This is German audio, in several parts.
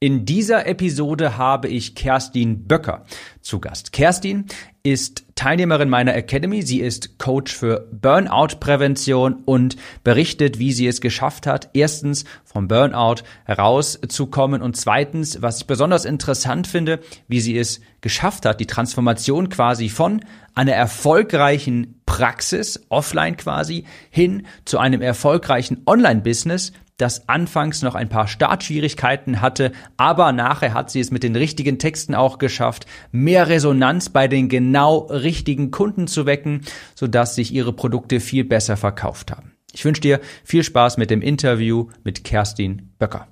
In dieser Episode habe ich Kerstin Böcker zu Gast. Kerstin ist Teilnehmerin meiner Academy. Sie ist Coach für Burnout-Prävention und berichtet, wie sie es geschafft hat, erstens vom Burnout herauszukommen und zweitens, was ich besonders interessant finde, wie sie es geschafft hat, die Transformation quasi von einer erfolgreichen Praxis, offline quasi, hin zu einem erfolgreichen Online-Business, das anfangs noch ein paar Startschwierigkeiten hatte, aber nachher hat sie es mit den richtigen Texten auch geschafft, mehr Resonanz bei den genau richtigen Kunden zu wecken, sodass sich ihre Produkte viel besser verkauft haben. Ich wünsche dir viel Spaß mit dem Interview mit Kerstin Böcker.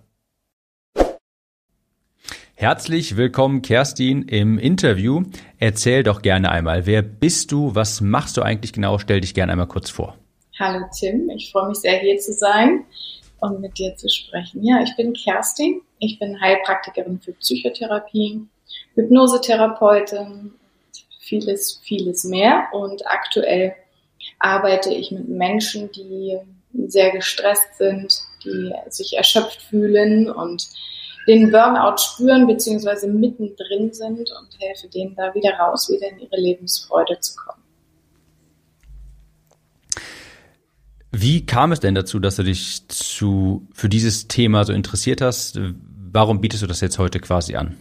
Herzlich willkommen, Kerstin, im Interview. Erzähl doch gerne einmal, wer bist du, was machst du eigentlich genau? Stell dich gerne einmal kurz vor. Hallo Tim, ich freue mich sehr hier zu sein und mit dir zu sprechen. Ja, ich bin Kerstin. Ich bin Heilpraktikerin für Psychotherapie, Hypnosetherapeutin, vieles, vieles mehr. Und aktuell arbeite ich mit Menschen, die sehr gestresst sind, die sich erschöpft fühlen und den Burnout spüren beziehungsweise mittendrin sind und helfe denen da wieder raus, wieder in ihre Lebensfreude zu kommen. Wie kam es denn dazu, dass du dich zu, für dieses Thema so interessiert hast? Warum bietest du das jetzt heute quasi an?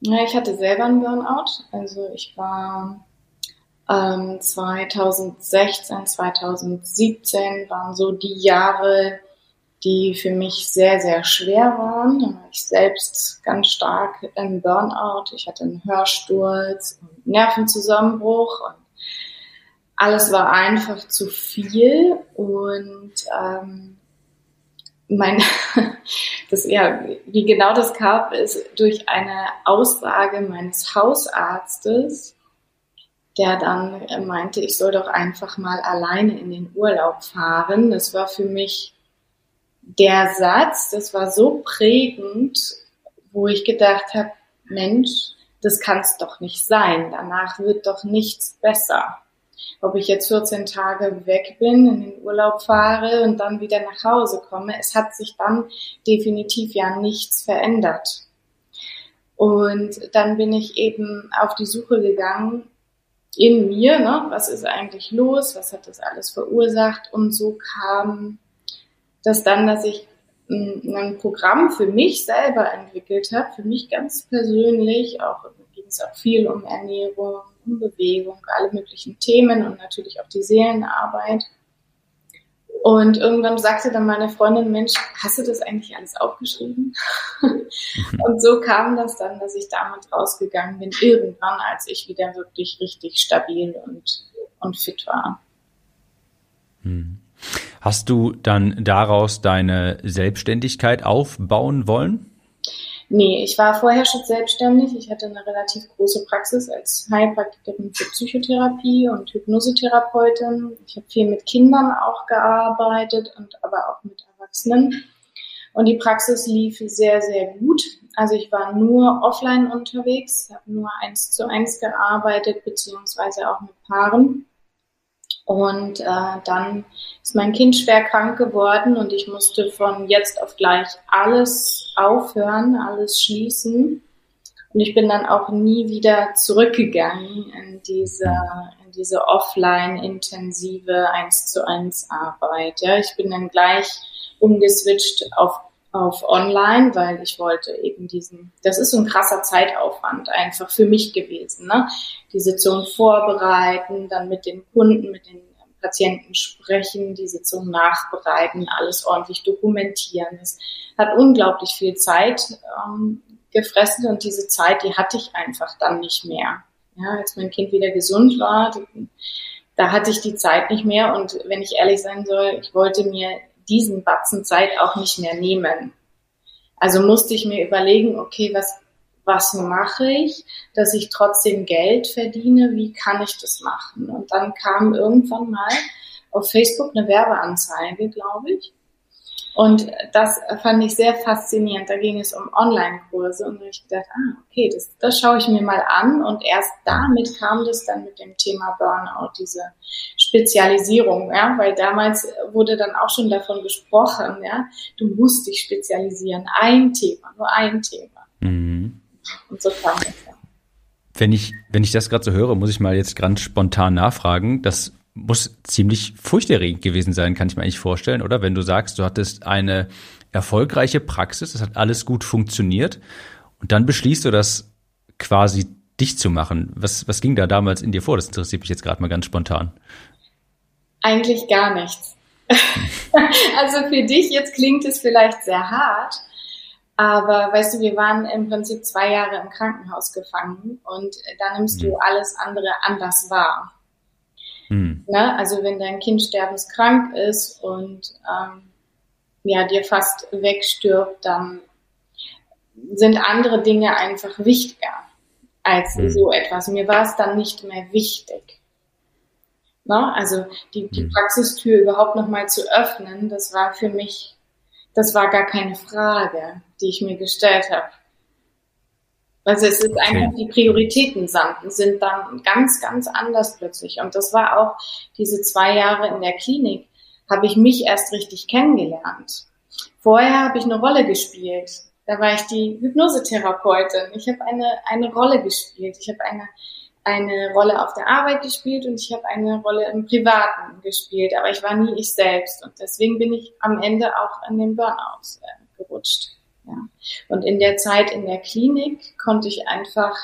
Ja, ich hatte selber einen Burnout. Also ich war ähm, 2016, 2017 waren so die Jahre, die für mich sehr, sehr schwer waren. Da war ich selbst ganz stark im Burnout. Ich hatte einen Hörsturz, und Nervenzusammenbruch und alles war einfach zu viel und ähm, mein, das, ja, wie genau das kam, ist durch eine Aussage meines Hausarztes, der dann meinte, ich soll doch einfach mal alleine in den Urlaub fahren. Das war für mich der Satz, das war so prägend, wo ich gedacht habe, Mensch, das kann es doch nicht sein. Danach wird doch nichts besser ob ich jetzt 14 Tage weg bin, in den Urlaub fahre und dann wieder nach Hause komme. Es hat sich dann definitiv ja nichts verändert. Und dann bin ich eben auf die Suche gegangen in mir, ne? was ist eigentlich los, was hat das alles verursacht und so kam das dann, dass ich ein Programm für mich selber entwickelt habe, für mich ganz persönlich, auch ging es auch viel um Ernährung, um Bewegung, alle möglichen Themen und natürlich auch die Seelenarbeit. Und irgendwann sagte dann meine Freundin, Mensch, hast du das eigentlich alles aufgeschrieben? und so kam das dann, dass ich damit rausgegangen bin, irgendwann, als ich wieder wirklich richtig stabil und, und fit war. Hm. Hast du dann daraus deine Selbstständigkeit aufbauen wollen? Nee, ich war vorher schon selbstständig. Ich hatte eine relativ große Praxis als Heilpraktikerin für Psychotherapie und Hypnosetherapeutin. Ich habe viel mit Kindern auch gearbeitet und aber auch mit Erwachsenen. Und die Praxis lief sehr, sehr gut. Also ich war nur offline unterwegs, habe nur eins zu eins gearbeitet, beziehungsweise auch mit Paaren. Und äh, dann ist mein Kind schwer krank geworden und ich musste von jetzt auf gleich alles aufhören, alles schließen. Und ich bin dann auch nie wieder zurückgegangen in diese, in diese offline-intensive 1 zu 1 Arbeit. Ja, ich bin dann gleich umgeswitcht auf auf online, weil ich wollte eben diesen, das ist so ein krasser Zeitaufwand einfach für mich gewesen, ne? Die Sitzung vorbereiten, dann mit den Kunden, mit den Patienten sprechen, die Sitzung nachbereiten, alles ordentlich dokumentieren. Es hat unglaublich viel Zeit ähm, gefressen und diese Zeit, die hatte ich einfach dann nicht mehr. Ja, als mein Kind wieder gesund war, da hatte ich die Zeit nicht mehr und wenn ich ehrlich sein soll, ich wollte mir diesen Batzen Zeit auch nicht mehr nehmen. Also musste ich mir überlegen, okay, was, was mache ich, dass ich trotzdem Geld verdiene, wie kann ich das machen? Und dann kam irgendwann mal auf Facebook eine Werbeanzeige, glaube ich. Und das fand ich sehr faszinierend. Da ging es um Online-Kurse und ich gedacht, ah, okay, das, das schaue ich mir mal an. Und erst damit kam das dann mit dem Thema Burnout, diese Spezialisierung, ja, weil damals wurde dann auch schon davon gesprochen, ja, du musst dich spezialisieren, ein Thema, nur ein Thema. Mhm. Und so kam es ja. Wenn ich, wenn ich das gerade so höre, muss ich mal jetzt ganz spontan nachfragen. Das muss ziemlich furchterregend gewesen sein, kann ich mir eigentlich vorstellen, oder? Wenn du sagst, du hattest eine erfolgreiche Praxis, das hat alles gut funktioniert und dann beschließt du das quasi dicht zu machen. Was, was ging da damals in dir vor? Das interessiert mich jetzt gerade mal ganz spontan. Eigentlich gar nichts. also für dich jetzt klingt es vielleicht sehr hart, aber weißt du, wir waren im Prinzip zwei Jahre im Krankenhaus gefangen und da nimmst mhm. du alles andere anders wahr. Mhm. Ne? Also wenn dein Kind sterbenskrank ist und ähm, ja, dir fast wegstirbt, dann sind andere Dinge einfach wichtiger als mhm. so etwas. Mir war es dann nicht mehr wichtig. Ne? Also die, die hm. Praxistür überhaupt nochmal zu öffnen, das war für mich, das war gar keine Frage, die ich mir gestellt habe. Also es ist okay. einfach, die Prioritäten sind dann ganz, ganz anders plötzlich. Und das war auch diese zwei Jahre in der Klinik, habe ich mich erst richtig kennengelernt. Vorher habe ich eine Rolle gespielt. Da war ich die Hypnosetherapeutin. Ich habe eine, eine Rolle gespielt. Ich habe eine, eine Rolle auf der Arbeit gespielt und ich habe eine Rolle im Privaten gespielt. Aber ich war nie ich selbst. Und deswegen bin ich am Ende auch an den Burnout äh, gerutscht. Ja. Und in der Zeit in der Klinik konnte ich einfach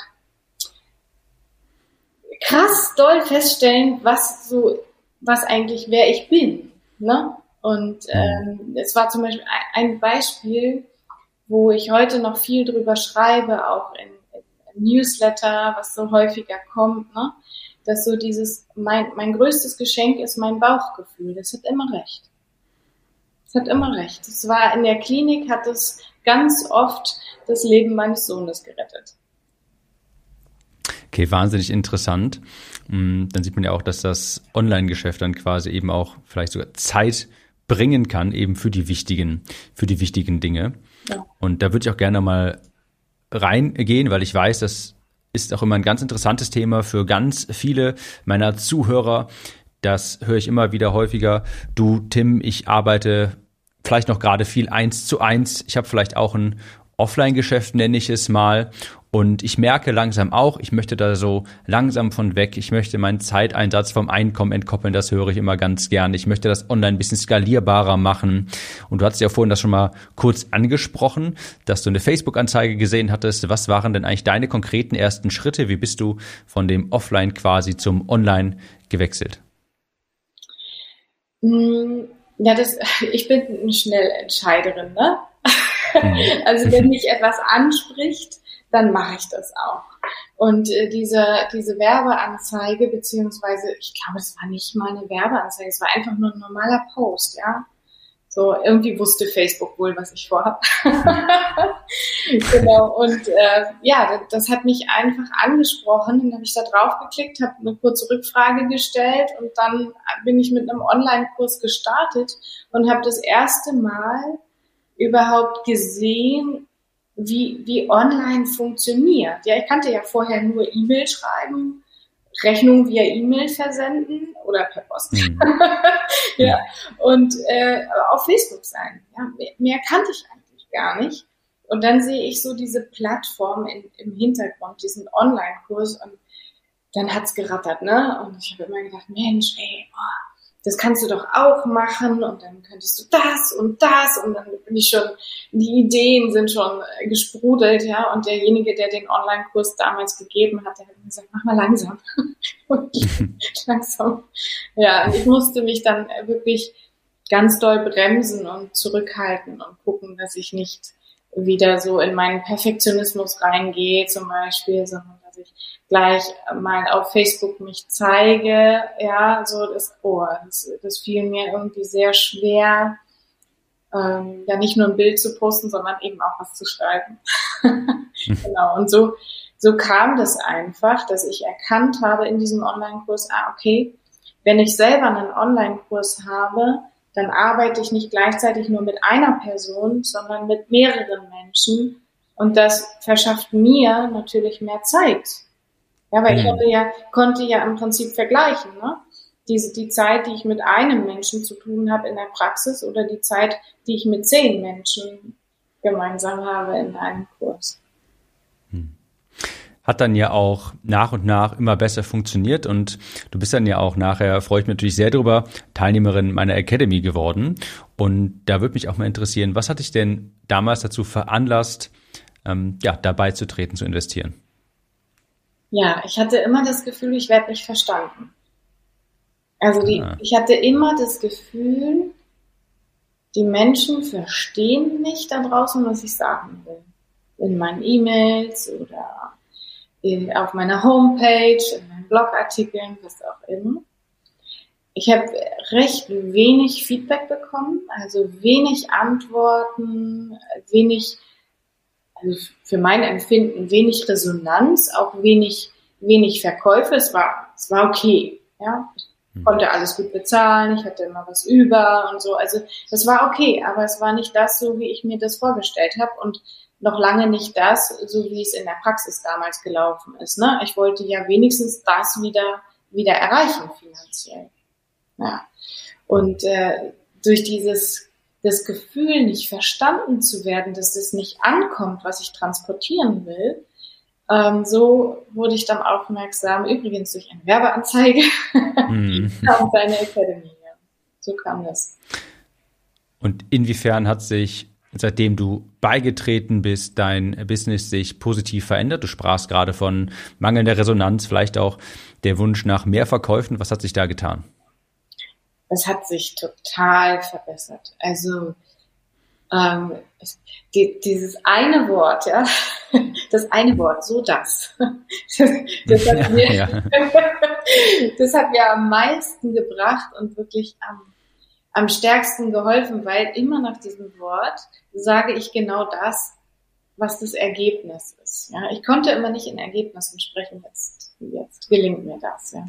krass doll feststellen, was so, was eigentlich wer ich bin. Ne? Und ähm, es war zum Beispiel ein Beispiel, wo ich heute noch viel drüber schreibe, auch in, in Newsletter, was so häufiger kommt, ne? dass so dieses, mein, mein größtes Geschenk ist mein Bauchgefühl. Das hat immer recht. Das hat immer recht. Es war in der Klinik, hat es ganz oft das Leben meines Sohnes gerettet. Okay, wahnsinnig interessant. Mm, dann sieht man ja auch, dass das Online-Geschäft dann quasi eben auch vielleicht sogar Zeit bringen kann, eben für die wichtigen, für die wichtigen Dinge. Ja. Und da würde ich auch gerne mal reingehen, weil ich weiß, das ist auch immer ein ganz interessantes Thema für ganz viele meiner Zuhörer. Das höre ich immer wieder häufiger. Du, Tim, ich arbeite vielleicht noch gerade viel eins zu eins. Ich habe vielleicht auch ein Offline-Geschäft, nenne ich es mal. Und ich merke langsam auch, ich möchte da so langsam von weg. Ich möchte meinen Zeiteinsatz vom Einkommen entkoppeln. Das höre ich immer ganz gern. Ich möchte das online ein bisschen skalierbarer machen. Und du hast ja vorhin das schon mal kurz angesprochen, dass du eine Facebook-Anzeige gesehen hattest. Was waren denn eigentlich deine konkreten ersten Schritte? Wie bist du von dem Offline quasi zum Online gewechselt? Hm, ja, das, ich bin eine Schnellentscheiderin, ne? Mhm. also wenn mich etwas anspricht, dann mache ich das auch. Und äh, diese, diese Werbeanzeige, beziehungsweise, ich glaube, es war nicht mal eine Werbeanzeige, es war einfach nur ein normaler Post, ja. So, irgendwie wusste Facebook wohl, was ich vorhab. genau. Und äh, ja, das hat mich einfach angesprochen. Dann habe ich da drauf geklickt, habe eine kurze Rückfrage gestellt und dann bin ich mit einem Online-Kurs gestartet und habe das erste Mal überhaupt gesehen, wie, wie online funktioniert. Ja, ich kannte ja vorher nur E-Mail schreiben, Rechnung via E-Mail versenden oder per Post. Mhm. ja. Und äh, auf Facebook sein. Ja, mehr, mehr kannte ich eigentlich gar nicht. Und dann sehe ich so diese Plattform in, im Hintergrund, diesen Online-Kurs und dann hat's gerattert, ne? Und ich habe immer gedacht, Mensch, ey, oh, das kannst du doch auch machen und dann könntest du das und das und dann bin ich schon, die Ideen sind schon gesprudelt, ja, und derjenige, der den Online-Kurs damals gegeben hat, der hat gesagt, mach mal langsam. langsam. Ja, und ich musste mich dann wirklich ganz doll bremsen und zurückhalten und gucken, dass ich nicht wieder so in meinen Perfektionismus reingehe, zum Beispiel, sondern ich gleich mal auf Facebook mich zeige, ja, so das, oh, das, das fiel mir irgendwie sehr schwer, ähm, ja nicht nur ein Bild zu posten, sondern eben auch was zu schreiben. genau. Und so, so kam das einfach, dass ich erkannt habe in diesem Online-Kurs, ah, okay, wenn ich selber einen Online-Kurs habe, dann arbeite ich nicht gleichzeitig nur mit einer Person, sondern mit mehreren Menschen. Und das verschafft mir natürlich mehr Zeit. Ja, weil mhm. ich hatte ja, konnte ja im Prinzip vergleichen, ne? Diese, die Zeit, die ich mit einem Menschen zu tun habe in der Praxis oder die Zeit, die ich mit zehn Menschen gemeinsam habe in einem Kurs. Hm. Hat dann ja auch nach und nach immer besser funktioniert und du bist dann ja auch nachher, freue ich mich natürlich sehr drüber, Teilnehmerin meiner Academy geworden. Und da würde mich auch mal interessieren, was hat dich denn damals dazu veranlasst, ähm, ja, dabei zu treten, zu investieren? Ja, ich hatte immer das Gefühl, ich werde nicht verstanden. Also die, ah. ich hatte immer das Gefühl, die Menschen verstehen nicht da draußen, was ich sagen will. In meinen E-Mails oder in, auf meiner Homepage, in meinen Blogartikeln, was auch immer. Ich habe recht wenig Feedback bekommen, also wenig Antworten, wenig, also für mein Empfinden wenig Resonanz, auch wenig, wenig Verkäufe. Es war, es war okay. Ja, hm. konnte alles gut bezahlen, ich hatte immer was über und so. Also das war okay, aber es war nicht das, so wie ich mir das vorgestellt habe und noch lange nicht das, so wie es in der Praxis damals gelaufen ist. Ne? Ich wollte ja wenigstens das wieder wieder erreichen finanziell. Ja. Und äh, durch dieses das Gefühl, nicht verstanden zu werden, dass das nicht ankommt, was ich transportieren will, ähm, so wurde ich dann aufmerksam, übrigens durch eine Werbeanzeige, mhm. auf deine Academy. Ja. So kam das. Und inwiefern hat sich, seitdem du beigetreten bist, dein Business sich positiv verändert? Du sprachst gerade von mangelnder Resonanz, vielleicht auch der Wunsch nach mehr Verkäufen. Was hat sich da getan? Das hat sich total verbessert. Also ähm, die, dieses eine Wort, ja, das eine Wort, so das, das, hat, mir, ja. das hat mir am meisten gebracht und wirklich am, am stärksten geholfen, weil immer nach diesem Wort sage ich genau das, was das Ergebnis ist. Ja, ich konnte immer nicht in Ergebnissen sprechen, jetzt, jetzt gelingt mir das. Ja.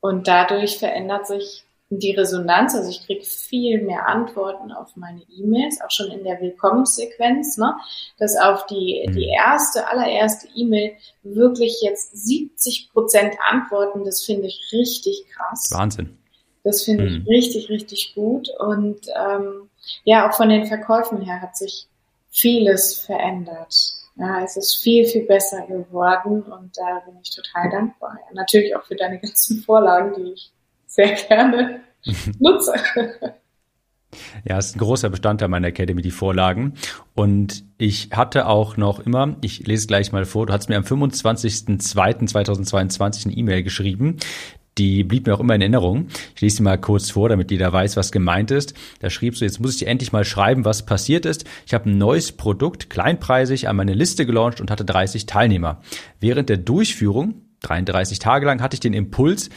Und dadurch verändert sich die Resonanz, also ich kriege viel mehr Antworten auf meine E-Mails, auch schon in der Willkommenssequenz, ne, dass auf die, mhm. die erste, allererste E-Mail wirklich jetzt 70 Prozent antworten, das finde ich richtig krass. Wahnsinn. Das finde ich mhm. richtig, richtig gut. Und ähm, ja, auch von den Verkäufen her hat sich vieles verändert. Ja, es ist viel, viel besser geworden und da bin ich total dankbar. Natürlich auch für deine ganzen Vorlagen, die ich sehr gerne nutze. Ja, es ist ein großer Bestandteil meiner Academy, die Vorlagen. Und ich hatte auch noch immer, ich lese gleich mal vor, du hast mir am 25.02.2022 eine E-Mail geschrieben. Die blieb mir auch immer in Erinnerung. Ich lese sie mal kurz vor, damit jeder weiß, was gemeint ist. Da schriebst du, jetzt muss ich dir endlich mal schreiben, was passiert ist. Ich habe ein neues Produkt, kleinpreisig, an meine Liste gelauncht und hatte 30 Teilnehmer. Während der Durchführung, 33 Tage lang, hatte ich den Impuls,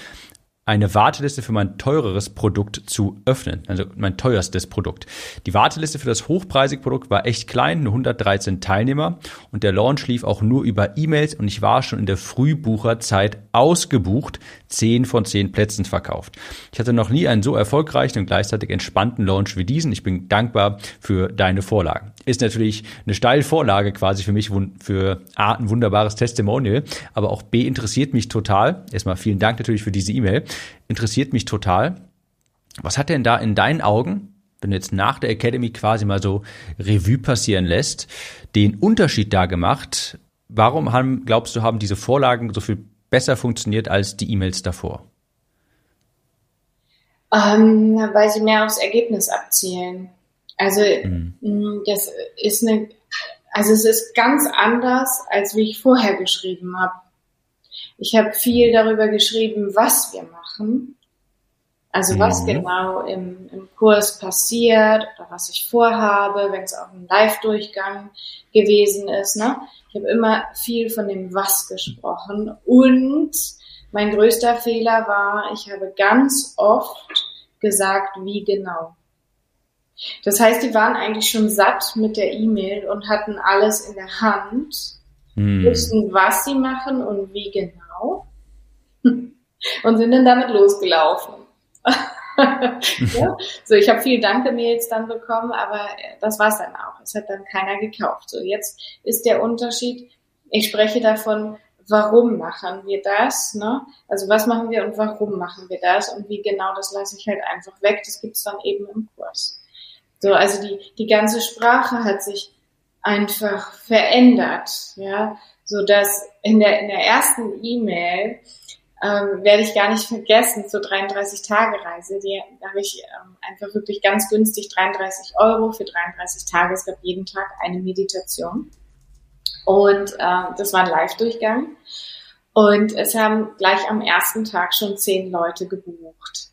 eine Warteliste für mein teureres Produkt zu öffnen, also mein teuerstes Produkt. Die Warteliste für das hochpreisige Produkt war echt klein, nur 113 Teilnehmer und der Launch lief auch nur über E-Mails und ich war schon in der Frühbucherzeit ausgebucht, 10 von 10 Plätzen verkauft. Ich hatte noch nie einen so erfolgreichen und gleichzeitig entspannten Launch wie diesen. Ich bin dankbar für deine Vorlagen. Ist natürlich eine steile Vorlage quasi für mich, für A, ein wunderbares Testimonial, aber auch B, interessiert mich total. Erstmal vielen Dank natürlich für diese E-Mail interessiert mich total. Was hat denn da in deinen Augen, wenn du jetzt nach der Academy quasi mal so Revue passieren lässt, den Unterschied da gemacht? Warum haben, glaubst du, haben diese Vorlagen so viel besser funktioniert als die E-Mails davor? Ähm, weil sie mehr aufs Ergebnis abzielen. Also mhm. Mm, das ist eine, also es ist ganz anders, als wie ich vorher geschrieben habe. Ich habe viel darüber geschrieben, was wir machen. Also was mhm. genau im, im Kurs passiert oder was ich vorhabe, wenn es auch ein Live-Durchgang gewesen ist. Ne? Ich habe immer viel von dem Was gesprochen und mein größter Fehler war, ich habe ganz oft gesagt, wie genau. Das heißt, die waren eigentlich schon satt mit der E-Mail und hatten alles in der Hand, hm. wussten, was sie machen und wie genau und sind dann damit losgelaufen. ja? So, ich habe viel Danke-Mails dann bekommen, aber das war's dann auch. Es hat dann keiner gekauft. So, jetzt ist der Unterschied, ich spreche davon, warum machen wir das, ne? Also was machen wir und warum machen wir das und wie genau, das lasse ich halt einfach weg. Das gibt's dann eben im Kurs. So, also die, die ganze Sprache hat sich einfach verändert, ja, so dass in der, in der ersten E-Mail ähm, werde ich gar nicht vergessen, zur 33-Tage-Reise, die habe ich ähm, einfach wirklich ganz günstig 33 Euro für 33 Tage. Es gab jeden Tag eine Meditation. Und äh, das war ein Live-Durchgang. Und es haben gleich am ersten Tag schon zehn Leute gebucht.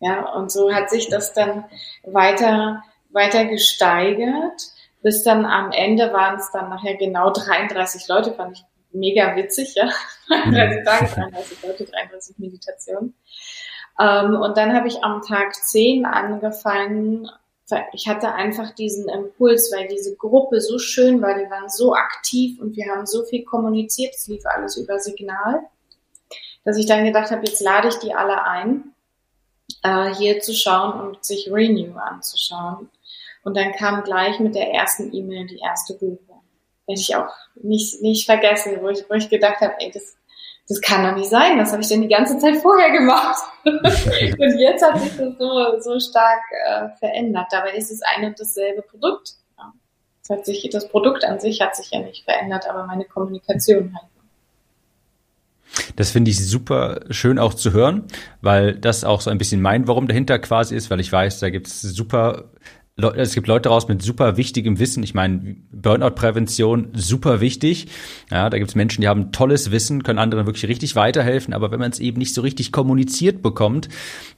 Ja, und so hat sich das dann weiter, weiter gesteigert, bis dann am Ende waren es dann nachher genau 33 Leute, fand ich mega witzig, ja. 33 Tage, 33 Leute, 33 Meditationen. Ähm, und dann habe ich am Tag 10 angefangen, ich hatte einfach diesen Impuls, weil diese Gruppe so schön war, die waren so aktiv und wir haben so viel kommuniziert, es lief alles über Signal, dass ich dann gedacht habe, jetzt lade ich die alle ein, äh, hier zu schauen und sich Renew anzuschauen. Und dann kam gleich mit der ersten E-Mail die erste Buchung. Hätte ich auch nicht, nicht vergessen, wo ich, wo ich gedacht habe, ey, das, das kann doch nicht sein, was habe ich denn die ganze Zeit vorher gemacht? und jetzt hat sich das so, so stark äh, verändert. Dabei ist es ein und dasselbe Produkt. Ja. Das, hat sich, das Produkt an sich hat sich ja nicht verändert, aber meine Kommunikation halt. Das finde ich super schön auch zu hören, weil das auch so ein bisschen mein Warum dahinter quasi ist, weil ich weiß, da gibt es super es gibt Leute raus mit super wichtigem Wissen. Ich meine, Burnout-Prävention, super wichtig. Ja, da gibt es Menschen, die haben tolles Wissen, können anderen wirklich richtig weiterhelfen. Aber wenn man es eben nicht so richtig kommuniziert bekommt,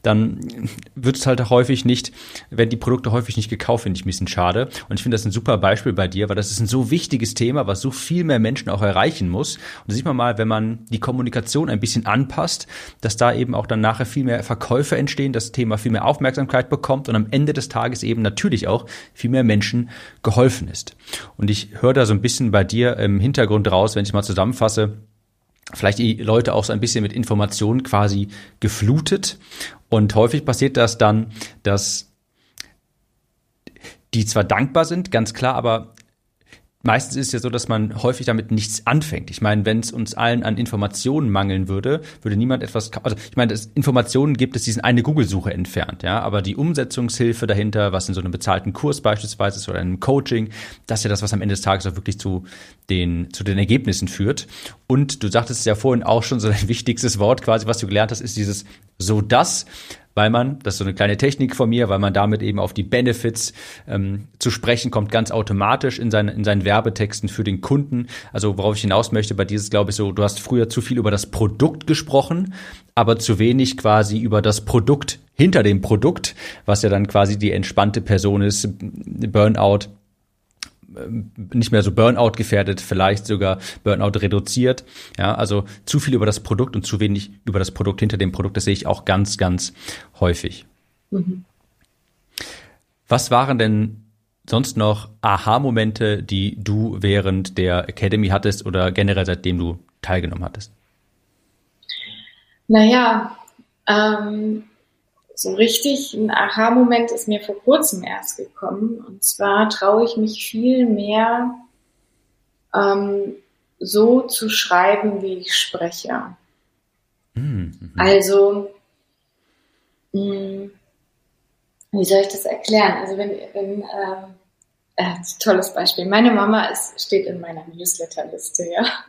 dann wird es halt häufig nicht, werden die Produkte häufig nicht gekauft, finde ich ein bisschen schade. Und ich finde das ein super Beispiel bei dir, weil das ist ein so wichtiges Thema, was so viel mehr Menschen auch erreichen muss. Und da sieht man mal, wenn man die Kommunikation ein bisschen anpasst, dass da eben auch dann nachher viel mehr Verkäufe entstehen, das Thema viel mehr Aufmerksamkeit bekommt und am Ende des Tages eben natürlich natürlich auch viel mehr Menschen geholfen ist. Und ich höre da so ein bisschen bei dir im Hintergrund raus, wenn ich mal zusammenfasse, vielleicht die Leute auch so ein bisschen mit Informationen quasi geflutet. Und häufig passiert das dann, dass die zwar dankbar sind, ganz klar, aber meistens ist es ja so, dass man häufig damit nichts anfängt. Ich meine, wenn es uns allen an Informationen mangeln würde, würde niemand etwas, also ich meine, es Informationen gibt es, die sind eine Google-Suche entfernt, ja, aber die Umsetzungshilfe dahinter, was in so einem bezahlten Kurs beispielsweise ist oder einem Coaching, das ist ja das, was am Ende des Tages auch wirklich zu den, zu den Ergebnissen führt. Und du sagtest ja vorhin auch schon so ein wichtigstes Wort quasi, was du gelernt hast, ist dieses so das weil man, das ist so eine kleine Technik von mir, weil man damit eben auf die Benefits ähm, zu sprechen kommt, ganz automatisch in, seinen in seinen Werbetexten für den Kunden. Also worauf ich hinaus möchte, bei dieses glaube ich so, du hast früher zu viel über das Produkt gesprochen, aber zu wenig quasi über das Produkt hinter dem Produkt, was ja dann quasi die entspannte Person ist, Burnout nicht mehr so Burnout gefährdet, vielleicht sogar Burnout reduziert. Ja, also zu viel über das Produkt und zu wenig über das Produkt hinter dem Produkt, das sehe ich auch ganz, ganz häufig. Mhm. Was waren denn sonst noch Aha-Momente, die du während der Academy hattest oder generell seitdem du teilgenommen hattest? Naja, ähm, so richtig ein Aha-Moment ist mir vor kurzem erst gekommen. Und zwar traue ich mich viel mehr ähm, so zu schreiben, wie ich spreche. Mhm. Also, mh, hm, wie soll ich das erklären? Also wenn, wenn ähm, äh, tolles Beispiel. Meine Mama ist, steht in meiner Newsletterliste, ja.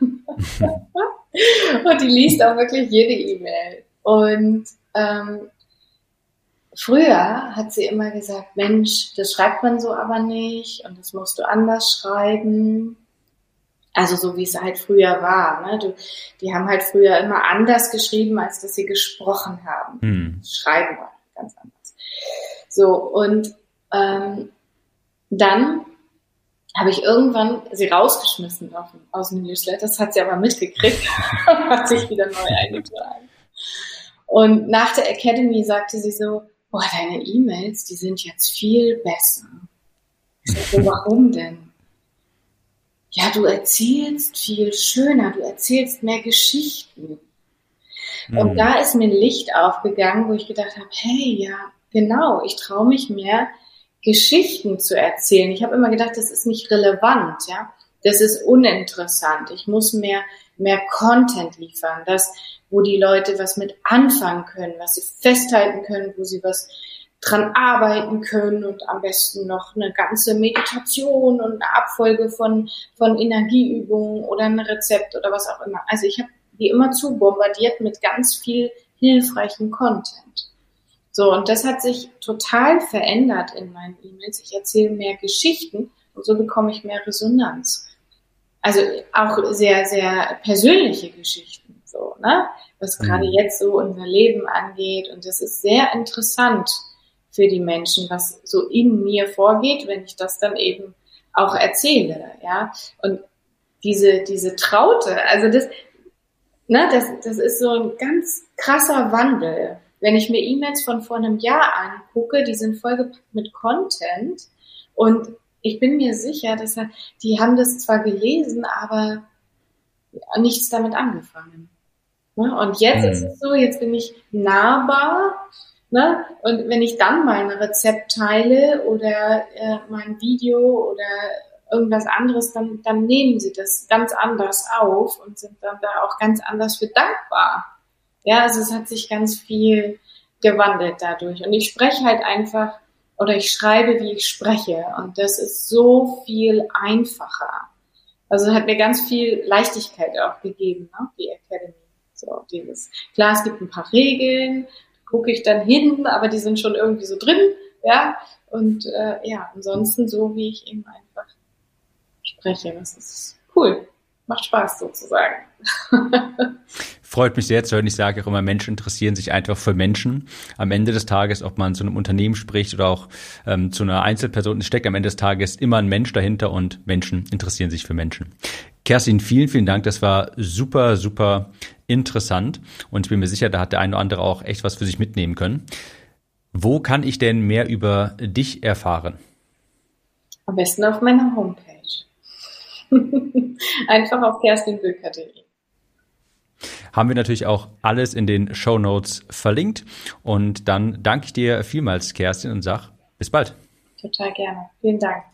und die liest auch wirklich jede E-Mail. Und ähm, Früher hat sie immer gesagt, Mensch, das schreibt man so aber nicht und das musst du anders schreiben. Also so wie es halt früher war. Ne? Du, die haben halt früher immer anders geschrieben, als dass sie gesprochen haben. Hm. Schreiben war ganz anders. So, und ähm, dann habe ich irgendwann sie rausgeschmissen auf, aus dem Newsletter. Das hat sie aber mitgekriegt und hat sich wieder neu eingetragen. Und nach der Academy sagte sie so, boah, deine E-Mails, die sind jetzt viel besser. Sage, warum denn? Ja, du erzählst viel schöner, du erzählst mehr Geschichten. Mhm. Und da ist mir ein Licht aufgegangen, wo ich gedacht habe, hey, ja, genau, ich traue mich mehr, Geschichten zu erzählen. Ich habe immer gedacht, das ist nicht relevant, ja. Das ist uninteressant. Ich muss mehr, mehr Content liefern, das, wo die Leute was mit anfangen können, was sie festhalten können, wo sie was dran arbeiten können und am besten noch eine ganze Meditation und eine Abfolge von, von Energieübungen oder ein Rezept oder was auch immer. Also ich habe die immer zu bombardiert mit ganz viel hilfreichen Content. So, und das hat sich total verändert in meinen E-Mails. Ich erzähle mehr Geschichten und so bekomme ich mehr Resonanz. Also auch sehr, sehr persönliche Geschichten, so, ne? Was mhm. gerade jetzt so unser Leben angeht. Und das ist sehr interessant für die Menschen, was so in mir vorgeht, wenn ich das dann eben auch erzähle, ja. Und diese, diese Traute, also das, ne, das, das ist so ein ganz krasser Wandel. Wenn ich mir E-Mails von vor einem Jahr angucke, die sind vollgepackt mit Content und ich bin mir sicher, dass er, die haben das zwar gelesen, aber nichts damit angefangen. Ne? Und jetzt mhm. ist es so, jetzt bin ich nahbar Ne? Und wenn ich dann mein Rezept teile oder äh, mein Video oder irgendwas anderes, dann, dann nehmen sie das ganz anders auf und sind dann da auch ganz anders für dankbar. Ja, also es hat sich ganz viel gewandelt dadurch. Und ich spreche halt einfach oder ich schreibe, wie ich spreche. Und das ist so viel einfacher. Also hat mir ganz viel Leichtigkeit auch gegeben, ne? die Academy. So, dieses. Klar, es gibt ein paar Regeln, gucke ich dann hin, aber die sind schon irgendwie so drin, ja. Und äh, ja, ansonsten so, wie ich eben einfach spreche. Das ist cool. Macht Spaß sozusagen. Freut mich sehr zu hören. Ich sage auch immer, Menschen interessieren sich einfach für Menschen. Am Ende des Tages, ob man zu einem Unternehmen spricht oder auch ähm, zu einer Einzelperson, steckt am Ende des Tages immer ein Mensch dahinter und Menschen interessieren sich für Menschen. Kerstin, vielen, vielen Dank. Das war super, super interessant und ich bin mir sicher, da hat der eine oder andere auch echt was für sich mitnehmen können. Wo kann ich denn mehr über dich erfahren? Am besten auf meiner Homepage. Einfach auf kerstinböker.de. Haben wir natürlich auch alles in den Show Notes verlinkt. Und dann danke ich dir vielmals, Kerstin, und sag bis bald. Total gerne. Vielen Dank.